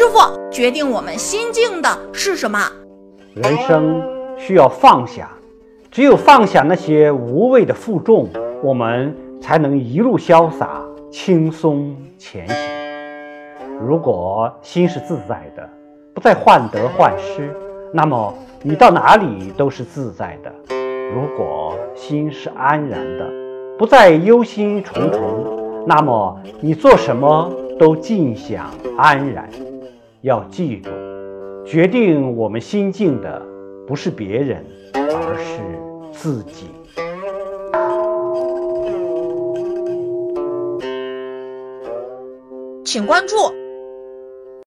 师傅，决定我们心境的是什么？人生需要放下，只有放下那些无谓的负重，我们才能一路潇洒、轻松前行。如果心是自在的，不再患得患失，那么你到哪里都是自在的；如果心是安然的，不再忧心忡忡，那么你做什么都尽享安然。要记住，决定我们心境的不是别人，而是自己。请关注。